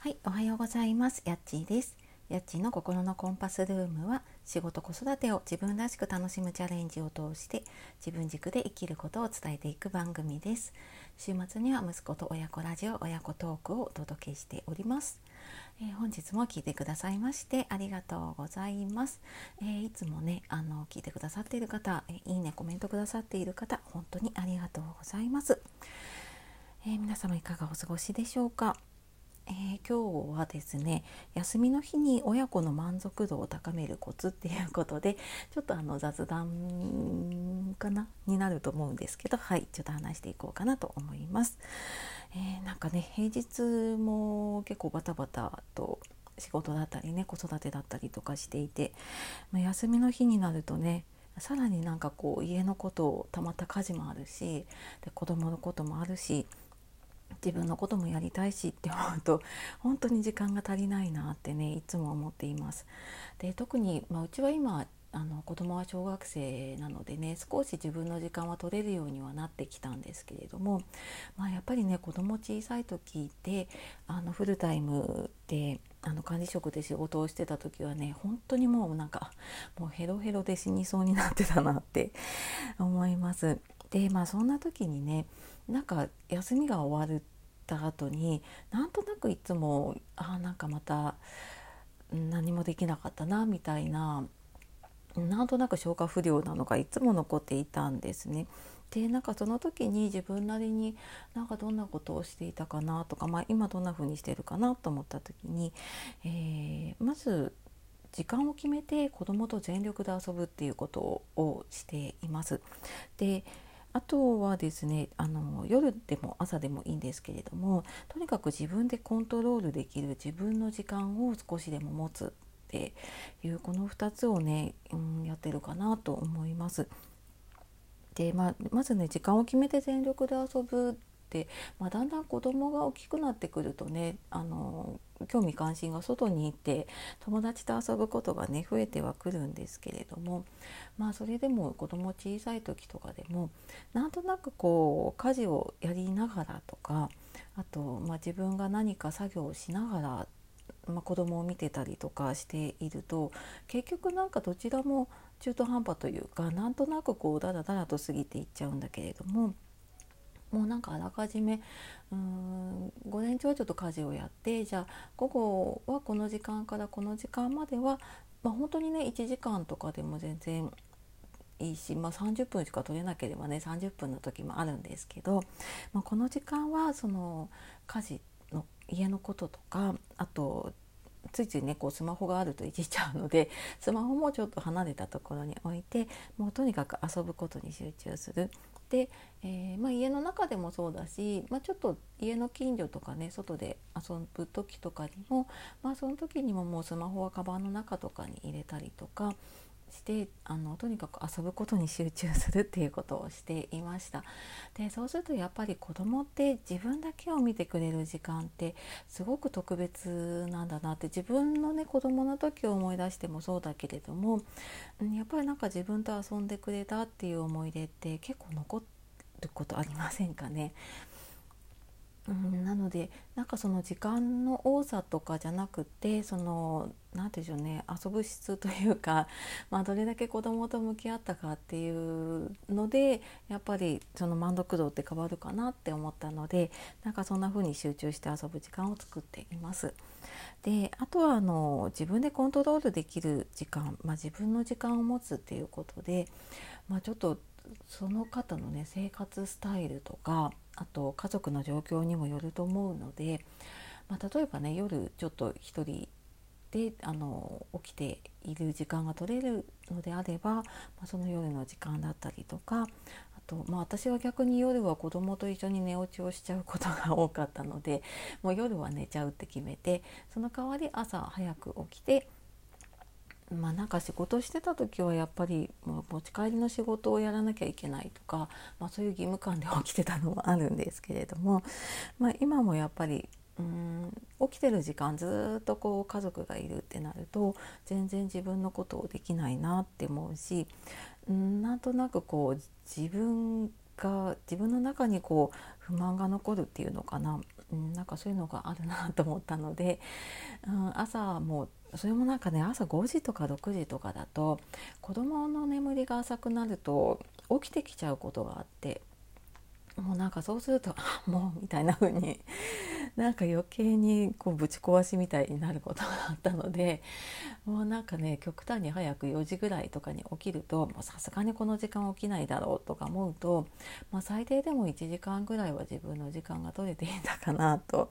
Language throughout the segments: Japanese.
はい、おはようございます。やっちーです。やっちーの心のコンパスルームは仕事子育てを自分らしく楽しむチャレンジを通して自分軸で生きることを伝えていく番組です。週末には息子と親子ラジオ親子トークをお届けしております。えー本日も聞いてくださいましてありがとうございます。えーいつもねあの聞いてくださっている方、えいいねコメントくださっている方本当にありがとうございます。えー皆様いかがお過ごしでしょうか？えー今日はですね休みの日に親子の満足度を高めるコツっていうことでちょっとあの雑談かなになると思うんですけどはいちょっと話していこうかなと思います。えーなんかね平日も結構バタバタと仕事だったりね子育てだったりとかしていて、休みの日になるとねさらになんかこう家のことをたまった家事もあるしで子供のこともあるし自分のこともやりたいしって思うと 本当に時間が足りないなってねいつも思っています。で特に、まあ、うちは今あの子供は小学生なのでね少し自分の時間は取れるようにはなってきたんですけれども、まあ、やっぱりね子供小さい時ってあのフルタイムであの管理職で仕事をしてた時はね本当にもうなんかもうヘロヘロで死にそうになってたなって思います。でまあそんな時にねなんか休みが終わった後になんとなくいつもあなんかまた何もできなかったなみたいななんとなく消化不良なのがいつも残っていたんですね。でなんかその時に自分なりになんかどんなことをしていたかなとか、まあ、今どんな風にしてるかなと思った時に、えーまず時間を決めて子供と全力で遊ぶっていうことをしています。であとはですねあの夜でも朝でもいいんですけれどもとにかく自分でコントロールできる自分の時間を少しでも持つっていうこの2つをね、うん、やってるかなと思います。で、ま、まずね時間を決めて全力で遊ぶ、まあ、だんだん子供が大きくなってくるとねあの興味関心が外に行って友達と遊ぶことがね増えてはくるんですけれどもまあそれでも子供小さい時とかでもなんとなくこう家事をやりながらとかあと、まあ、自分が何か作業をしながらまあ、子供を見てたりとかしていると結局なんかどちらも中途半端というかなんとなくこうダラダラと過ぎていっちゃうんだけれどももうなんかあらかじめうーん午前中はちょっと家事をやってじゃあ午後はこの時間からこの時間までは、まあ、本当にね1時間とかでも全然いいし、まあ、30分しか取れなければね30分の時もあるんですけど、まあ、この時間はその家事の家のこととかあとついついねこうスマホがあるといじっちゃうので スマホもちょっと離れたところに置いてもうとにかく遊ぶことに集中する。で、えーまあ、家の中でもそうだし、まあ、ちょっと家の近所とかね外で遊ぶ時とかにも、まあ、その時にももうスマホはカバンの中とかに入れたりとかしてあのとにかく遊ぶことに集中するっていうことをしていましたでそうするとやっぱり子供って自分だけを見てくれる時間ってすごく特別なんだなって自分のね子供の時を思い出してもそうだけれどもやっぱりなんか自分と遊んでくれたっていう思い出って結構残ることありませんかね。うん、なのでなんかその時間の多さとかじゃなくてその何て言うんでしょうね遊ぶ質というか、まあ、どれだけ子供と向き合ったかっていうのでやっぱりその満足度って変わるかなって思ったのでなんかそんな風に集中して遊ぶ時間を作っています。であとはあの自分でコントロールできる時間、まあ、自分の時間を持つっていうことで、まあ、ちょっとその方のね生活スタイルとかあと家族の状況にもよると思うので、まあ、例えばね夜ちょっと一人であの起きている時間が取れるのであれば、まあ、その夜の時間だったりとかあと、まあ、私は逆に夜は子供と一緒に寝落ちをしちゃうことが多かったのでもう夜は寝ちゃうって決めてその代わり朝早く起きてまあなんか仕事してた時はやっぱり持ち帰りの仕事をやらなきゃいけないとか、まあ、そういう義務感で起きてたのもあるんですけれども、まあ、今もやっぱりうん起きてる時間ずっとこう家族がいるってなると全然自分のことをできないなって思うしうんなんとなくこう自分が自分の中にこう不満が残るっていうのかな。うん、なんかそういうのがあるなと思ったので、うん、朝もそれもなんかね朝5時とか6時とかだと子供の眠りが浅くなると起きてきちゃうことがあってもうなんかそうすると「もう」みたいな風になんか余計にこうぶち壊しみたいになることがあったのでもうなんかね極端に早く4時ぐらいとかに起きるとさすがにこの時間起きないだろうとか思うと、まあ、最低でも1時間ぐらいは自分の時間が取れていたかなと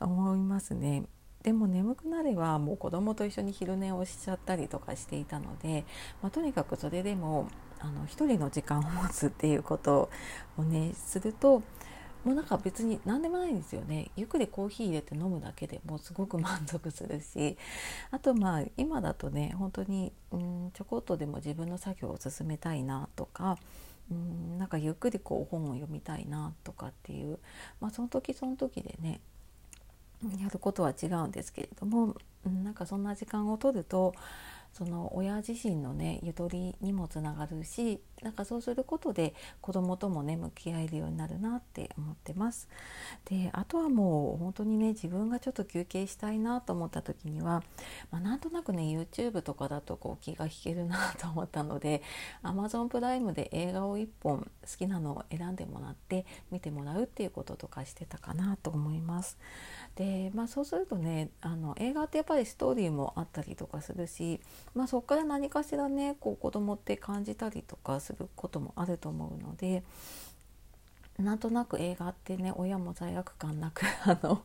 思いますね。でも眠くなればもう子供と一緒に昼寝をしちゃったりとかしていたので、まあ、とにかくそれでもあの一人の時間を持つっていうことをねするともうなんか別に何でもないんですよね。ゆっくりコーヒー入れて飲むだけでもすごく満足するしあとまあ今だとね本当にうんちょこっとでも自分の作業を進めたいなとかうんなんかゆっくりこう本を読みたいなとかっていう、まあ、その時その時でねやることは違うんですけれども、なんかそんな時間を取るとその親自身のねゆとりにもつながるしなんかそうすることで子供ともね向き合えるようになるなって思ってます。であとはもう本当にね自分がちょっと休憩したいなと思った時には、まあ、なんとなくね YouTube とかだとこう気が引けるなと思ったので Amazon プライムで映画を1本好きなのを選んでもらって見てもらうっていうこととかしてたかなと思います。でまあそうするとねあの映画ってやっぱりストーリーもあったりとかするしまあ、そこから何かしらねこう子供って感じたりとかすることもあると思うのでなんとなく映画ってね親も罪悪感なく あの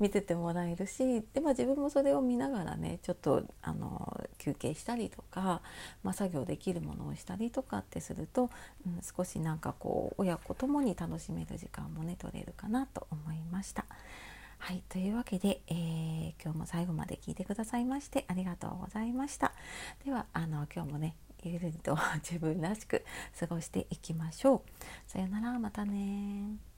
見ててもらえるしで、まあ、自分もそれを見ながらねちょっとあの休憩したりとか、まあ、作業できるものをしたりとかってすると、うん、少しなんかこう親子ともに楽しめる時間もね取れるかなと思いました。はい、というわけで、えー、今日も最後まで聞いてくださいましてありがとうございました。ではあの今日もねゆるりと自分らしく過ごしていきましょう。さよならまたね